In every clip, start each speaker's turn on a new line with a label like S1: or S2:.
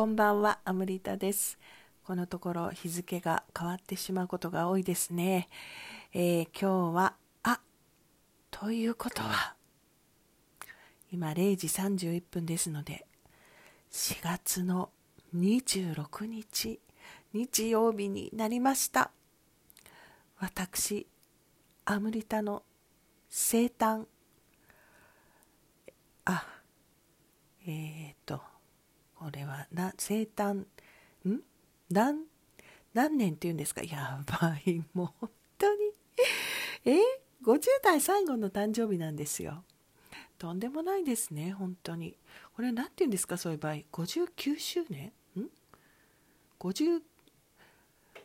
S1: こんばんは、アムリタです。このところ日付が変わってしまうことが多いですね。えー今日は、あ、ということは、今0時31分ですので、4月の26日、日曜日になりました。私、アムリタの生誕、あ、えーと、これはな生誕ん？何何年っていうんですか？やばい。もう本当に。え？50代最後の誕生日なんですよ。とんでもないですね本当に。これ何て言うんですか？そういう場合。59周年ん？50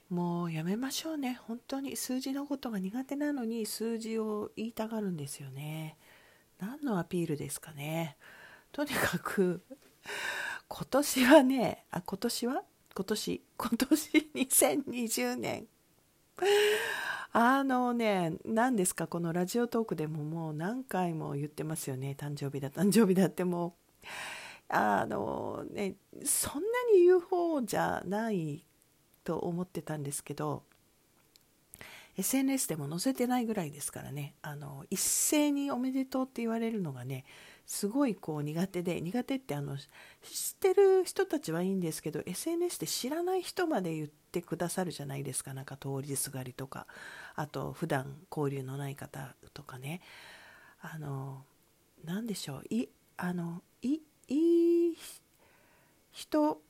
S1: もうやめましょうね。本当に。数字のことが苦手なのに数字を言いたがるんですよね。何のアピールですかね。とにかく今年はねあ今年は？今年？今年？2020年。あのね何ですか？このラジオトークでももう何回も言ってますよね。誕生日だ誕生日だってもう。あのねそんなに言う方じゃないと思ってたんですけど SNS でも載せてないぐらいですからね。あの一斉におめでとうって言われるのがねすごいこう苦手で苦手ってあの知ってる人たちはいいんですけど SNS で知らない人まで言ってくださるじゃないですか。なんか通りすがりとか。あと普段交流のない方とかね。あの何でしょう。いあのいいい人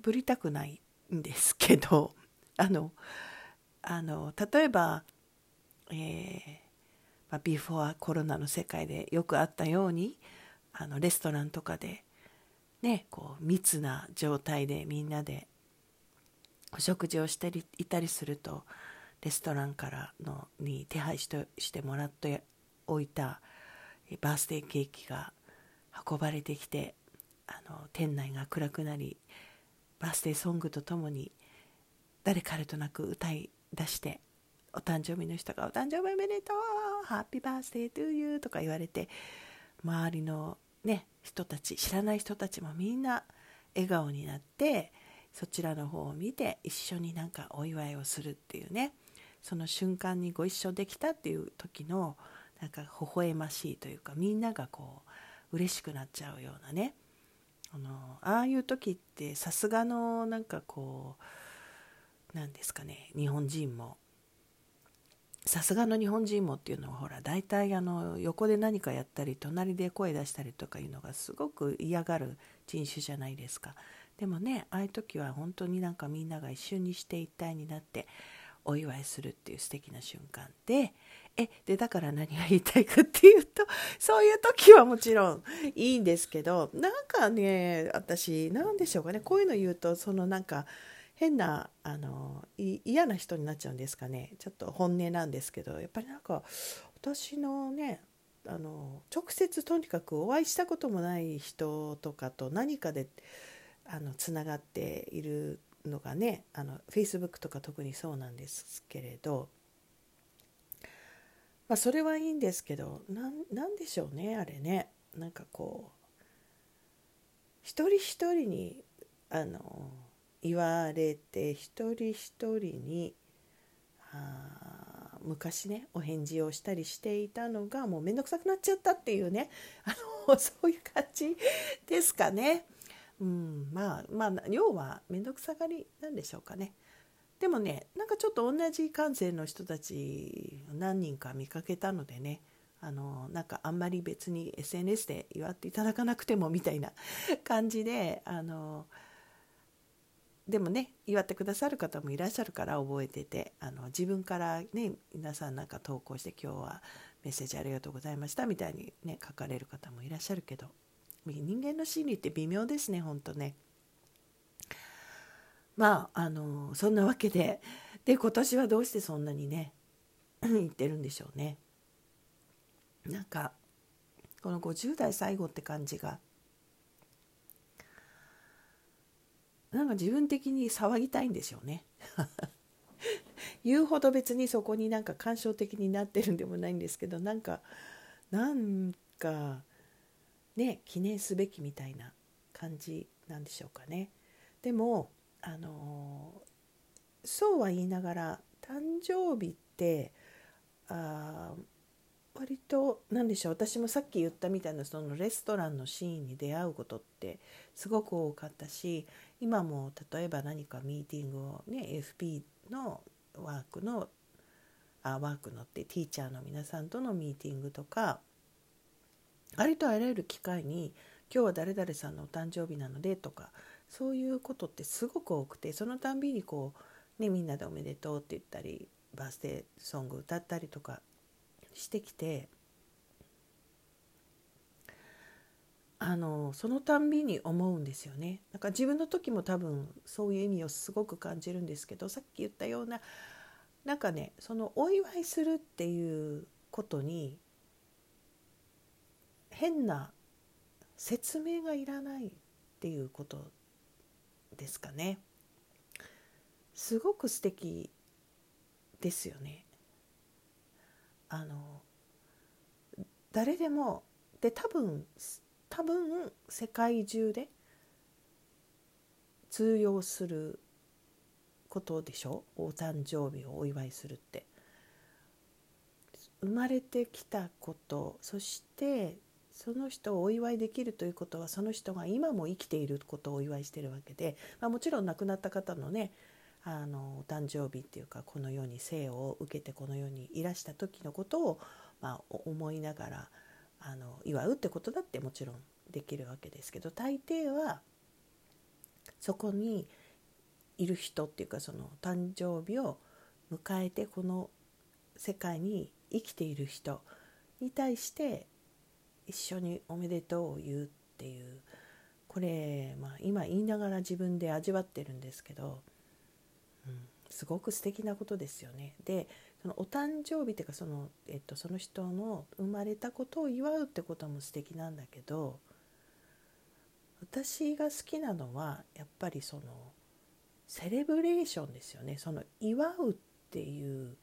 S1: ぶりたくないんですけど。あのあの例えば、えーまあ、ビフォーコロナの世界でよくあったようにあのレストランとかで、ね、こう密な状態でみんなでお食事をしていたりするとレストランからのに手配してしてもらっておいたバースデーケーキが運ばれてきてあの店内が暗くなりバースデーソングとともに誰彼となく歌い出してお誕生日の人が「お誕生日おめでとうハッピーバースデートゥーユー」とか言われて周りのね人たち知らない人たちもみんな笑顔になってそちらの方を見て一緒になんかお祝いをするっていうねその瞬間にご一緒できたっていう時のなんか微笑ましいというかみんながこう嬉しくなっちゃうようなねあのああいう時ってさすがのなんかこうなんですかね日本人もさすがの日本人もっていうのはほら大体あの横で何かやったり隣で声出したりとかいうのがすごく嫌がる人種じゃないですか。でもねああいう時は本当になんかみんなが一瞬にして一体になってお祝いするっていう素敵な瞬間でえでだから何が言いたいかっていうとそういう時はもちろんいいんですけどなんかね私なんでしょうかねこういうの言うとそのなんか変なあの嫌な人になっちゃうんですかね。ちょっと本音なんですけどやっぱりなんか私のねあの直接とにかくお会いしたこともない人とかと何かであのつながっているのがねあの Facebook とか特にそうなんですけれど、まあ、それはいいんですけどなんなんでしょうねあれね。なんかこう一人一人にあの言われて一人一人にあ昔ねお返事をしたりしていたのがもう面倒くさくなっちゃったっていうね あのそういう感じですかね。うん、まあまあ要は面倒くさがりなんでしょうかね。でもねなんかちょっと同じ感性の人たち何人か見かけたのでねあのなんかあんまり別に SNS で祝っていただかなくてもみたいな感じであのでもね祝ってくださる方もいらっしゃるから覚えててあの自分からね皆さんなんか投稿して今日はメッセージありがとうございましたみたいにね書かれる方もいらっしゃるけど人間の心理って微妙ですねほんとね。まああのそんなわけでで今年はどうしてそんなにね言ってるんでしょうね。なんかこの50代最後って感じがなんか自分的に騒ぎたいんでしょうね。言うほど別にそこになんか感傷的になってるんでもないんですけどなんかなんかね記念すべきみたいな感じなんでしょうかね。でもあのそうは言いながら誕生日ってあ割と何でしょう私もさっき言ったみたいなそのレストランのシーンに出会うことってすごく多かったし今も例えば何かミーティングをね FP のワークのあワークのってティーチャーの皆さんとのミーティングとかありとあらゆる機会に「今日は誰々さんのお誕生日なので」とかそういうことってすごく多くてそのたんびにこう、ね、みんなで「おめでとう」って言ったりバースデーソング歌ったりとかしてきてあのそのたんびに思うんですよね。なんか自分の時も多分そういう意味をすごく感じるんですけどさっき言ったようななんかねそのお祝いするっていうことに変な説明がいらないっていうことですかね。すごく素敵ですよね。あの誰でもで多分多分世界中で通用することでしょ？お誕生日をお祝いするって。生まれてきたことそしてその人をお祝いできるということはその人が今も生きていることをお祝いしてるわけで、まあ、もちろん亡くなった方のねあのお誕生日っていうかこの世に生を受けてこの世にいらした時のことを、まあ、思いながらあの祝うってことだってもちろんできるわけですけど大抵はそこにいる人っていうかその誕生日を迎えてこの世界に生きている人に対して一緒におめでとうを言うっていうこれ、まあ、今言いながら自分で味わってるんですけど、すごく素敵なことですよね。でそのお誕生日っていうかその,、えっと、その人の生まれたことを祝うってことも素敵なんだけど私が好きなのはやっぱりそのセレブレーションですよねその祝うっていう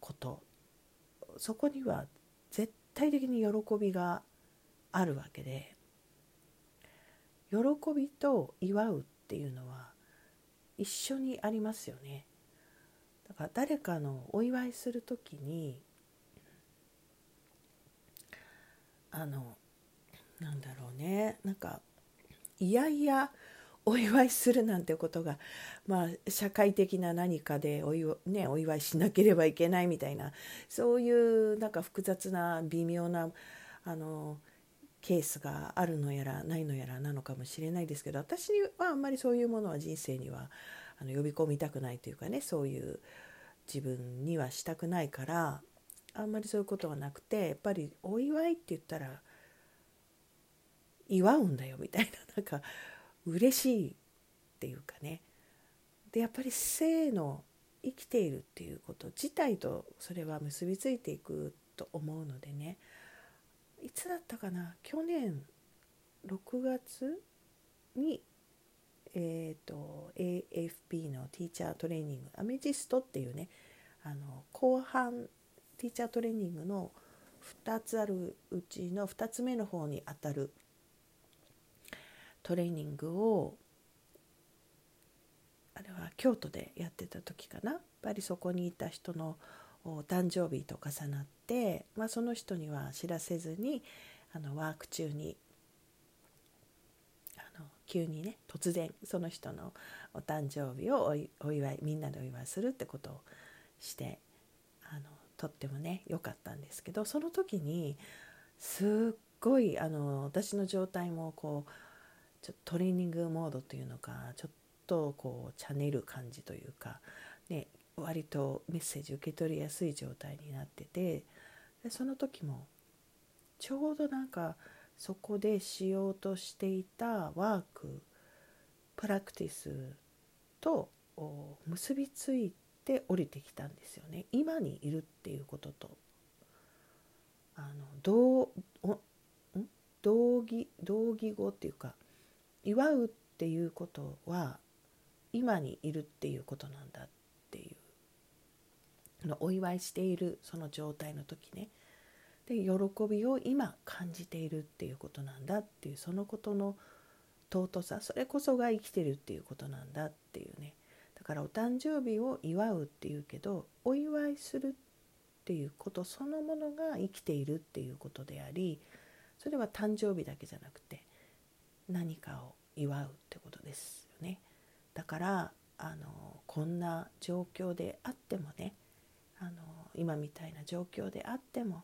S1: ことそこには絶対的に喜びがあるわけで喜びと祝うっていうのは一緒にありますよね。だから誰かのお祝いする時にあのなんだろうね。なんかいやいやお祝いするなんてことが、まあ、社会的な何かでお祝,、ね、お祝いしなければいけないみたいなそういうなんか複雑な微妙なあのケースがあるのやらないのやらなのかもしれないですけど私はあんまりそういうものは人生にはあの呼び込みたくないというかねそういう自分にはしたくないからあんまりそういうことはなくてやっぱりお祝いって言ったら祝うんだよみたいななんか嬉しいっていうかね。でやっぱり生の生きているっていうこと自体とそれは結びついていくと思うのでね。いつだったかな？去年6月にえーと、AFP のティーチャートレーニングアメジストっていうねあの後半ティーチャートレーニングの2つあるうちの2つ目の方にあたるトレーニングをあれは京都でやってた時かな？やっぱりそこにいた人の誕生日と重なって、まあ、その人には知らせずにあのワーク中にあの急にね突然その人のお誕生日をお祝いみんなでお祝いするってことをしてあのとってもね良かったんですけどその時にすっごいあの私の状態もこうちょっとトレーニングモードというのかちょっとこうチャネル感じというか、ね、割とメッセージ受け取りやすい状態になっててでその時もちょうどなんかそこでしようとしていたワークプラクティスと結びついて降りてきたんですよね。今にいるっていうことと。あの同同義同義語っていうか祝うっていうことは今にいるっていうことなんだって。のお祝いしているその状態の時ね。で喜びを今感じているっていうことなんだっていうそのことの尊さそれこそが生きてるっていうことなんだっていうね。だからお誕生日を祝うっていうけどお祝いするっていうことそのものが生きているっていうことでありそれは誕生日だけじゃなくて何かを祝うってことですよね。だからあのこんな状況であってもねあの今みたいな状況であっても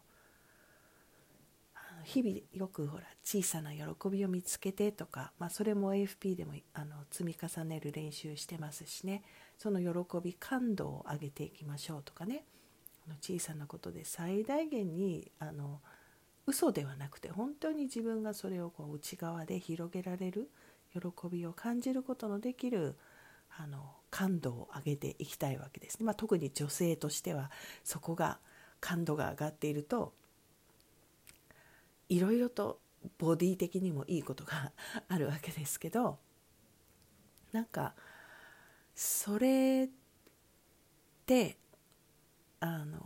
S1: 日々よくほら小さな喜びを見つけてとか、まあ、それも AFP でもあの積み重ねる練習してますしね。その喜び感度を上げていきましょうとかね。小さなことで最大限にあの嘘ではなくて本当に自分がそれをこう内側で広げられる喜びを感じることのできるあの感度を上げていきたいわけですね、まあ、特に女性としてはそこが感度が上がっているといろいろとボディ的にもいいことがあるわけですけどなんかそれってあの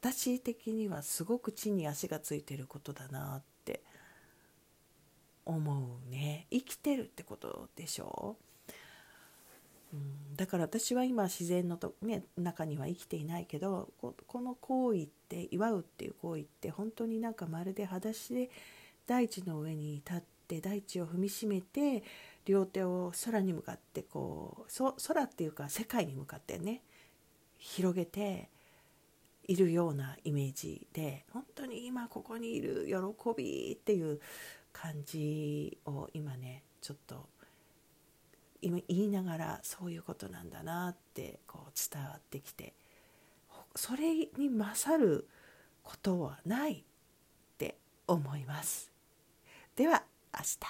S1: 私的にはすごく地に足がついてることだなって思うね。生きてるってことでしょ？ううん、だから私は今自然のと、ね、中には生きていないけどこの行為って祝うっていう行為って本当になんかまるで裸足で大地の上に立って大地を踏みしめて両手を空に向かってこう空っていうか世界に向かってね広げているようなイメージで本当に今ここにいる喜びっていう感じを今ねちょっと言いながらそういうことなんだなってこう伝わってきてそれに勝ることはないって思います。では明日。